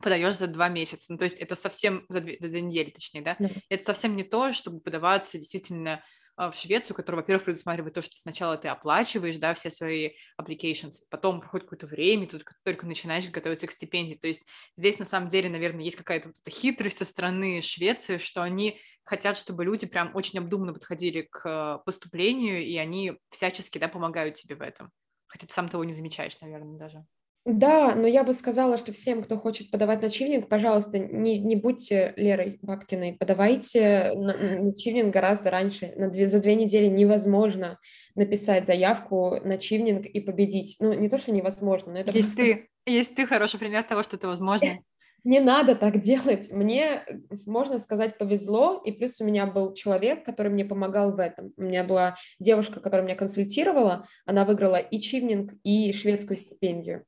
подаешь за два месяца. Ну, то есть это совсем за две, за две недели, точнее, да? да. Это совсем не то, чтобы подаваться действительно в Швецию, которая, во-первых, предусматривает то, что сначала ты оплачиваешь, да, все свои applications, потом проходит какое-то время, ты только, начинаешь готовиться к стипендии. То есть здесь, на самом деле, наверное, есть какая-то вот эта хитрость со стороны Швеции, что они хотят, чтобы люди прям очень обдуманно подходили к а, поступлению, и они всячески, да, помогают тебе в этом. Хотя ты сам того не замечаешь, наверное, даже. Да, но я бы сказала, что всем, кто хочет подавать на чивнинг, пожалуйста, не, не будьте Лерой Бабкиной, подавайте на, на чивнинг гораздо раньше. На две, за две недели невозможно написать заявку на чивнинг и победить. Ну, не то, что невозможно, но это Есть просто... ты, есть ты хороший пример того, что это возможно. [LAUGHS] Не надо так делать. Мне, можно сказать, повезло. И плюс у меня был человек, который мне помогал в этом. У меня была девушка, которая меня консультировала. Она выиграла и чивнинг, и шведскую стипендию.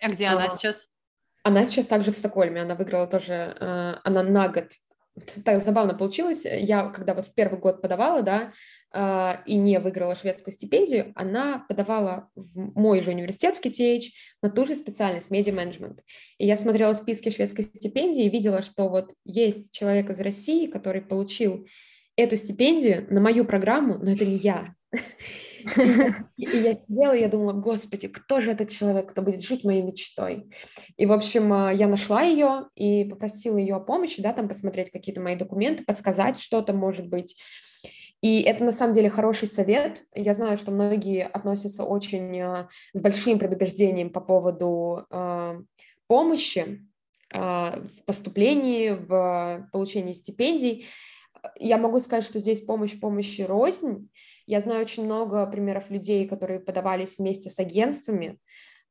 А где она а, сейчас? Она сейчас также в Стокгольме, она выиграла тоже, э, она на год. Так забавно получилось. Я, когда вот в первый год подавала, да, э, и не выиграла шведскую стипендию, она подавала в мой же университет в KTH на ту же специальность, медиа-менеджмент. И я смотрела списки шведской стипендии и видела, что вот есть человек из России, который получил эту стипендию на мою программу, но это не я. [LAUGHS] И, я сидела, я думала, господи, кто же этот человек, кто будет жить моей мечтой? И, в общем, а, я нашла ее и попросила ее о помощи, да, там посмотреть какие-то мои документы, подсказать что-то, может быть. И это на самом деле хороший совет. Я знаю, что многие относятся очень а, с большим предубеждением по поводу э, помощи в поступлении, в получении стипендий. Я могу сказать, что здесь помощь помощи рознь. Я знаю очень много примеров людей, которые подавались вместе с агентствами,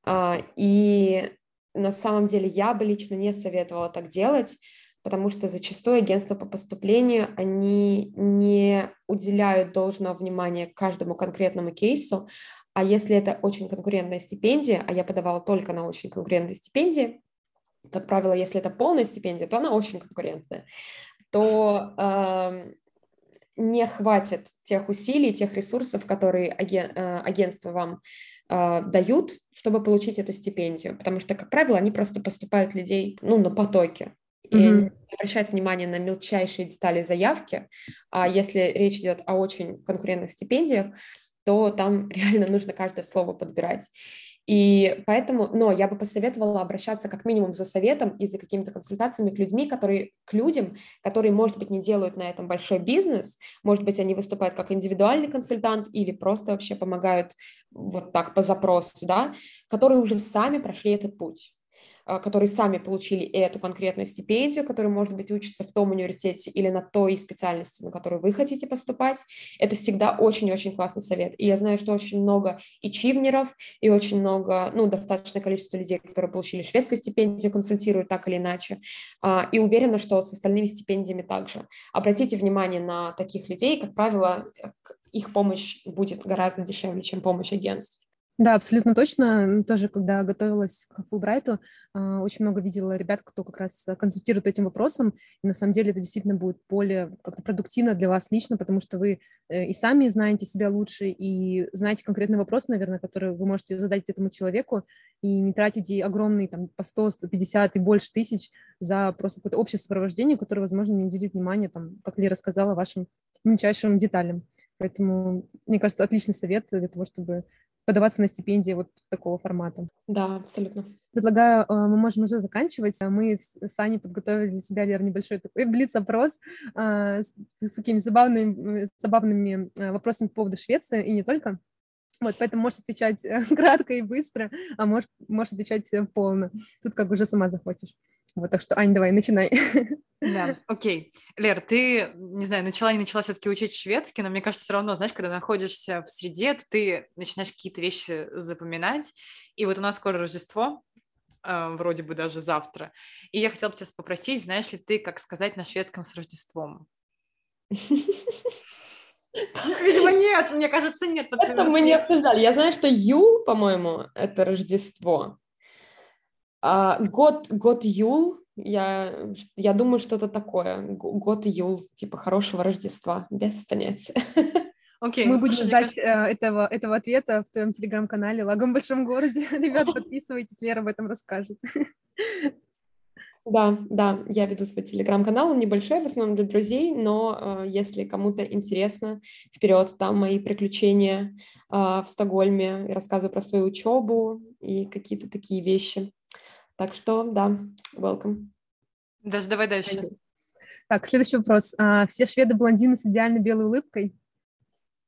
а, и на самом деле я бы лично не советовала так делать, потому что зачастую агентства по поступлению, они не уделяют должного внимания каждому конкретному кейсу, а если это очень конкурентная стипендия, а я подавала только на очень конкурентные стипендии, как правило, если это полная стипендия, то она очень конкурентная, то э, не хватит тех усилий, тех ресурсов, которые аген, э, агентства вам э, дают, чтобы получить эту стипендию, потому что, как правило, они просто поступают людей, ну, на потоке, и mm-hmm. не обращают внимания на мелчайшие детали заявки, а если речь идет о очень конкурентных стипендиях, то там [LAUGHS] реально нужно каждое слово подбирать. И поэтому, но я бы посоветовала обращаться как минимум за советом и за какими-то консультациями к людьми, которые, к людям, которые, может быть, не делают на этом большой бизнес, может быть, они выступают как индивидуальный консультант или просто вообще помогают вот так по запросу, да, которые уже сами прошли этот путь. А, которые сами получили эту конкретную стипендию, которая, может быть, учится в том университете или на той специальности, на которую вы хотите поступать, это всегда очень-очень классный совет. И я знаю, что очень много и чивнеров, и очень много, ну, достаточное количество людей, которые получили шведскую стипендию, консультируют так или иначе. А, и уверена, что с остальными стипендиями также. Обратите внимание на таких людей, как правило, их помощь будет гораздо дешевле, чем помощь агентств. Да, абсолютно точно. Тоже, когда готовилась к Фулбрайту, а, очень много видела ребят, кто как раз консультирует этим вопросом. И на самом деле это действительно будет более как-то продуктивно для вас лично, потому что вы э, и сами знаете себя лучше, и знаете конкретный вопрос, наверное, который вы можете задать этому человеку, и не тратите огромные там по 100, 150 и больше тысяч за просто какое-то общее сопровождение, которое, возможно, не уделит внимания, там, как Лера сказала, вашим мельчайшим деталям. Поэтому, мне кажется, отличный совет для того, чтобы подаваться на стипендии вот такого формата. Да, абсолютно. Предлагаю, э, мы можем уже заканчивать. Мы с Аней подготовили для себя, Лер, небольшой такой блиц-опрос э, с, такими забавными, забавными э, вопросами по поводу Швеции и не только. Вот, поэтому можешь отвечать [LAUGHS] кратко и быстро, а можешь, можешь отвечать полно. Тут как уже сама захочешь. Вот, так что, Ань, давай, начинай. [LAUGHS] Да, окей. Лер, ты, не знаю, начала не начала все-таки учить шведский, но мне кажется, все равно, знаешь, когда находишься в среде, то ты начинаешь какие-то вещи запоминать. И вот у нас скоро Рождество, э, вроде бы даже завтра. И я хотела бы тебя попросить, знаешь ли ты, как сказать на шведском с Рождеством? Видимо, нет, мне кажется, нет. Это мы не обсуждали. Я знаю, что Юл, по-моему, это Рождество. А, год, год Юл, я, я думаю, что-то такое. Год Юл, типа хорошего Рождества, без понятия. [LAUGHS] Окей, Мы ну, будем слушай, ждать кажется... Э, этого, этого ответа в твоем телеграм-канале «Лагом в большом городе». [LAUGHS] Ребят, подписывайтесь, Лера об этом расскажет. [LAUGHS] Да, да, я веду свой телеграм-канал, он небольшой, в основном для друзей, но э, если кому-то интересно, вперед, там мои приключения э, в Стокгольме, я рассказываю про свою учебу и какие-то такие вещи. Так что, да, welcome. Даже давай дальше. Так, следующий вопрос. А, все шведы блондины с идеально белой улыбкой?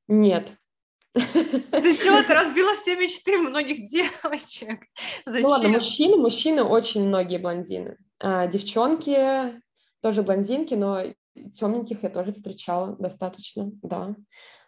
Нет. [LAUGHS] Ты чего, ты разбила все мечты многих девочек? Зачем? Ну ладно, мужчины, мужчины очень многие блондины. А, девчонки тоже блондинки, но темненьких я тоже встречала достаточно, да.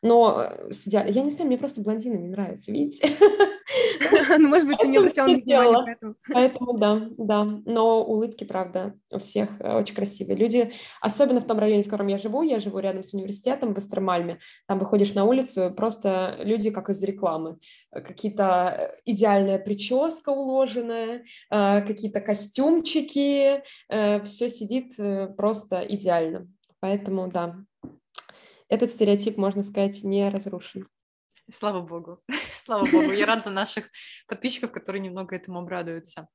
Но э, сидя... я не знаю, мне просто блондины не нравятся, видите? [LAUGHS] [LAUGHS] Ну, может быть, ты не обращала внимания поэтому. Поэтому, да, да. Но улыбки, правда, у всех э, очень красивые. Люди, особенно в том районе, в котором я живу, я живу рядом с университетом в Эстермальме, там выходишь на улицу, просто люди как из рекламы. Какие-то идеальная прическа уложенная, э, какие-то костюмчики, все сидит просто идеально. Поэтому, да, этот стереотип, можно сказать, не разрушен. Слава богу, [LAUGHS] слава богу. Я рада наших подписчиков, которые немного этому обрадуются.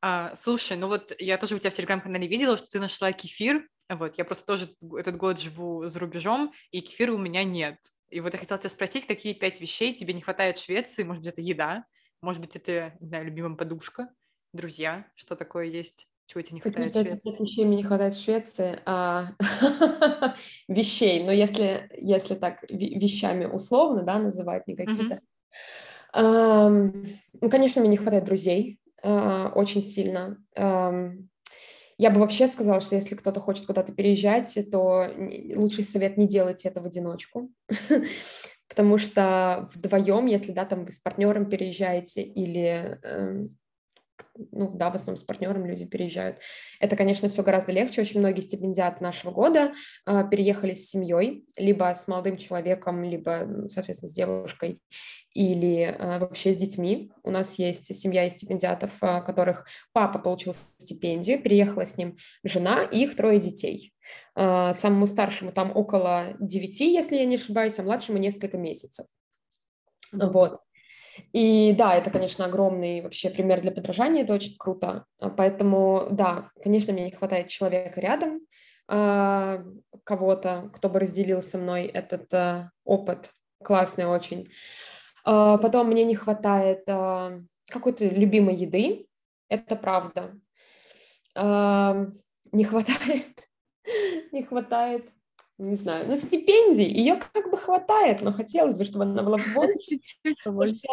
А, слушай, ну вот я тоже у тебя в телеграм-канале видела, что ты нашла кефир. Вот, я просто тоже этот год живу за рубежом, и кефира у меня нет. И вот я хотела тебя спросить, какие пять вещей тебе не хватает в Швеции? Может быть, это еда? Может быть, это, не знаю, любимая подушка? Друзья? Что такое есть? Чего тебе не хватает в Швеции? вещей мне не хватает в Швеции? А, [LAUGHS] вещей, но если, если так вещами условно, да, называть не какие-то. ну, конечно, мне не хватает друзей а, очень сильно. я бы вообще сказала, что если кто-то хочет куда-то переезжать, то лучший совет не делать это в одиночку, [LAUGHS] потому что вдвоем, если да, там вы с партнером переезжаете или эм, ну да, в основном с партнером люди переезжают. Это, конечно, все гораздо легче. Очень многие стипендиаты нашего года э, переехали с семьей, либо с молодым человеком, либо, соответственно, с девушкой, или э, вообще с детьми. У нас есть семья из стипендиатов, э, которых папа получил стипендию, переехала с ним жена и их трое детей. Э, самому старшему там около девяти, если я не ошибаюсь, а младшему несколько месяцев. Вот. И да, это, конечно, огромный вообще пример для подражания, это очень круто. А, поэтому, да, конечно, мне не хватает человека рядом, а, кого-то, кто бы разделил со мной этот а, опыт. Классный очень. Потом мне не хватает какой-то любимой еды, это правда. Не хватает, [LAUGHS] не хватает не знаю, ну, стипендий, ее как бы хватает, но хотелось бы, чтобы она была [LAUGHS] больше.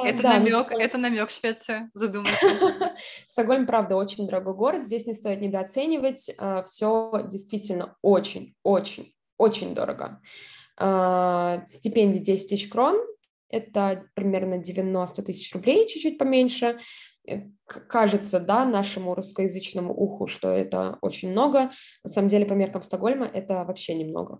Это намек, это намек Швеция, задумайся. [LAUGHS] Стокгольм, правда, очень дорогой город, здесь не стоит недооценивать, а, все действительно очень, очень, очень дорого. А, стипендия 10 тысяч крон, это примерно 90 тысяч рублей, чуть-чуть поменьше, Э, кажется, да, нашему русскоязычному уху, что это очень много. На самом деле, по меркам Стокгольма, это вообще немного.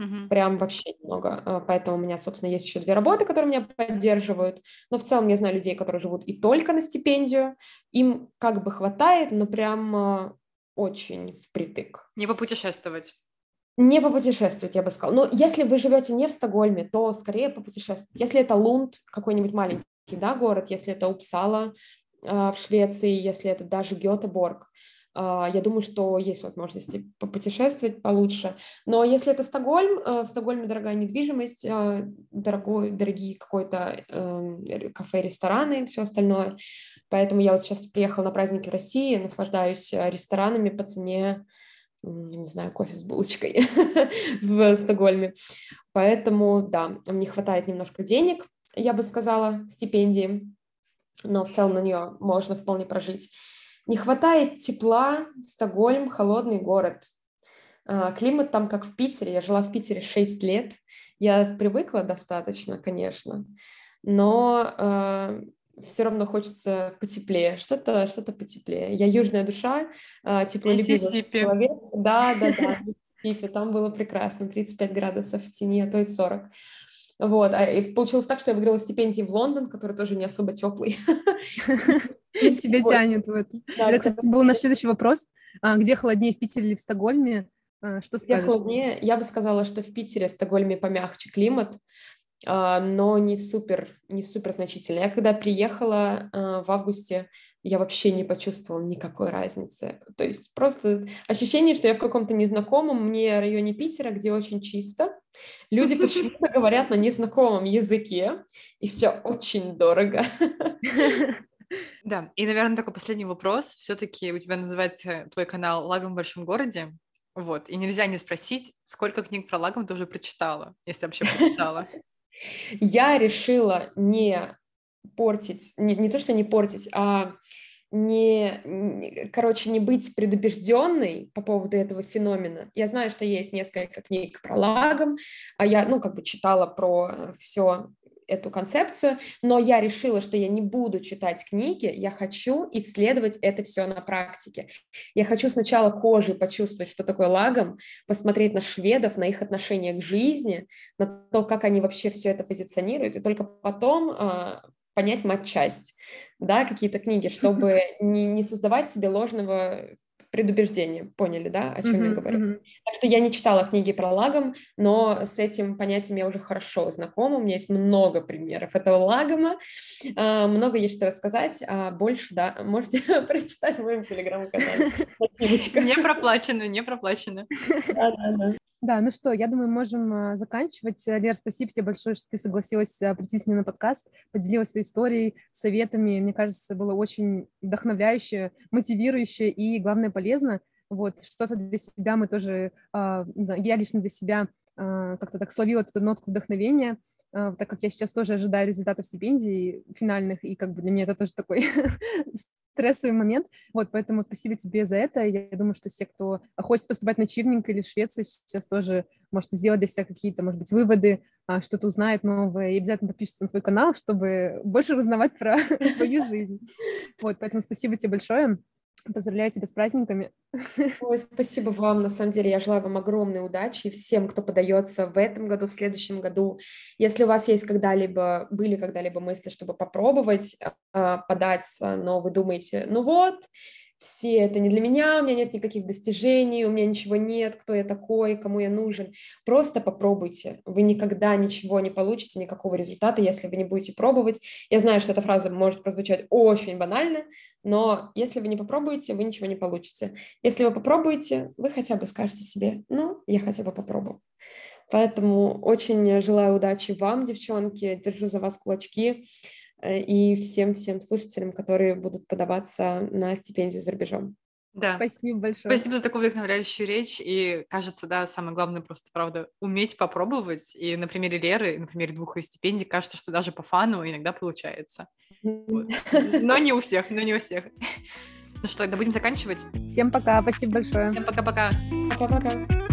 Mm-hmm. Прям вообще немного. А, поэтому у меня, собственно, есть еще две работы, которые меня поддерживают. Но в целом я знаю людей, которые живут и только на стипендию. Им как бы хватает, но прям а, очень впритык. Не попутешествовать. Не попутешествовать, я бы сказала. Но если вы живете не в Стокгольме, то скорее попутешествовать. Если это Лунд, какой-нибудь маленький да, город, если это Упсала, а, в Швеции, если это даже Гетеборг. А, я думаю, что есть возможности попутешествовать получше. Но если это Стокгольм, а, в Стокгольме дорогая недвижимость, дорогой, дорогие какой-то э, кафе, рестораны и все остальное. Поэтому я вот сейчас приехала на праздники России, наслаждаюсь ресторанами по цене не знаю, кофе с булочкой [LAUGHS] в Стокгольме. Поэтому, да, мне хватает немножко денег, я бы сказала, стипендии но в целом на нее можно вполне прожить. Не хватает тепла, Стокгольм — холодный город. А, климат там как в Питере, я жила в Питере 6 лет, я привыкла достаточно, конечно, но э, все равно хочется потеплее, что-то что потеплее. Я южная душа, э, теплолюбивый человек. Да, да, да, [LAUGHS] Миссисипи, там было прекрасно, 35 градусов в тени, а то и 40. Вот, а и получилось так, что я выиграла стипендии в Лондон, который тоже не особо теплый. [LAUGHS] Тебя тянет в это. Это, кстати, был наш следующий вопрос. А где холоднее, в Питере или в Стокгольме? А, что? Где холоднее? Я бы сказала, что в Питере, в Стокгольме помягче климат, а, но не супер, не супер значительно. Я когда приехала в августе, я вообще не почувствовала никакой разницы. То есть просто ощущение, что я в каком-то незнакомом мне районе Питера, где очень чисто. Люди [LAUGHS] почему-то говорят на незнакомом языке, и все очень дорого. [LAUGHS] Да, и, наверное, такой последний вопрос. Все-таки у тебя называется твой канал «Лагом в большом городе». Вот, и нельзя не спросить, сколько книг про лагом ты уже прочитала, если вообще прочитала. [LAUGHS] Я решила не портить, не, не то, что не портить, а не, короче, не быть предубежденной по поводу этого феномена. Я знаю, что есть несколько книг про лагом, а я, ну, как бы читала про все эту концепцию, но я решила, что я не буду читать книги, я хочу исследовать это все на практике. Я хочу сначала кожей почувствовать, что такое лагом, посмотреть на шведов, на их отношение к жизни, на то, как они вообще все это позиционируют, и только потом а, понять матчасть, да, какие-то книги, чтобы [LAUGHS] не, не создавать себе ложного предубеждения. Поняли, да, о чем mm-hmm, я говорю? Mm-hmm. Так что я не читала книги про лагом, но с этим понятием я уже хорошо знакома. У меня есть много примеров этого лагома. А, много есть что рассказать, а больше, да, [LAUGHS] можете [LAUGHS] прочитать в моем телеграм-канале. Не проплачено, не проплачено. Да, ну что, я думаю, можем а, заканчивать. Лер, спасибо тебе большое, что ты согласилась а, прийти с нами на подкаст, поделилась своей историей, советами. Мне кажется, было очень вдохновляюще, мотивирующе и, главное, полезно. Вот, что-то для себя мы тоже, а, не знаю, я лично для себя как-то так словила эту нотку вдохновения, так как я сейчас тоже ожидаю результатов стипендий финальных, и как бы для меня это тоже такой [LAUGHS] стрессовый момент. Вот, поэтому спасибо тебе за это. Я думаю, что все, кто хочет поступать на Чивнинг или в Швецию, сейчас тоже может сделать для себя какие-то, может быть, выводы, а, что-то узнает новое, и обязательно подпишется на твой канал, чтобы [LAUGHS] больше узнавать про [LAUGHS] твою жизнь. Вот, поэтому спасибо тебе большое. Поздравляю тебя с праздниками. [LAUGHS] Ой, спасибо вам. На самом деле я желаю вам огромной удачи всем, кто подается в этом году, в следующем году. Если у вас есть когда-либо, были когда-либо мысли, чтобы попробовать э, податься, но вы думаете, ну вот, все это не для меня, у меня нет никаких достижений, у меня ничего нет, кто я такой, кому я нужен. Просто попробуйте. Вы никогда ничего не получите, никакого результата, если вы не будете пробовать. Я знаю, что эта фраза может прозвучать очень банально, но если вы не попробуете, вы ничего не получите. Если вы попробуете, вы хотя бы скажете себе, ну, я хотя бы попробую. Поэтому очень желаю удачи вам, девчонки, держу за вас кулачки. Э, и всем-всем слушателям, которые будут подаваться на стипендии за рубежом. Да. Спасибо большое. Спасибо за такую вдохновляющую речь. И кажется, да, самое главное просто, правда, уметь попробовать. И на примере Леры, на примере двух ее стипендий, кажется, что даже по фану иногда получается. Но не у всех, но не у всех. Ну что, тогда будем заканчивать. Всем пока, спасибо большое. Всем пока-пока. Пока-пока.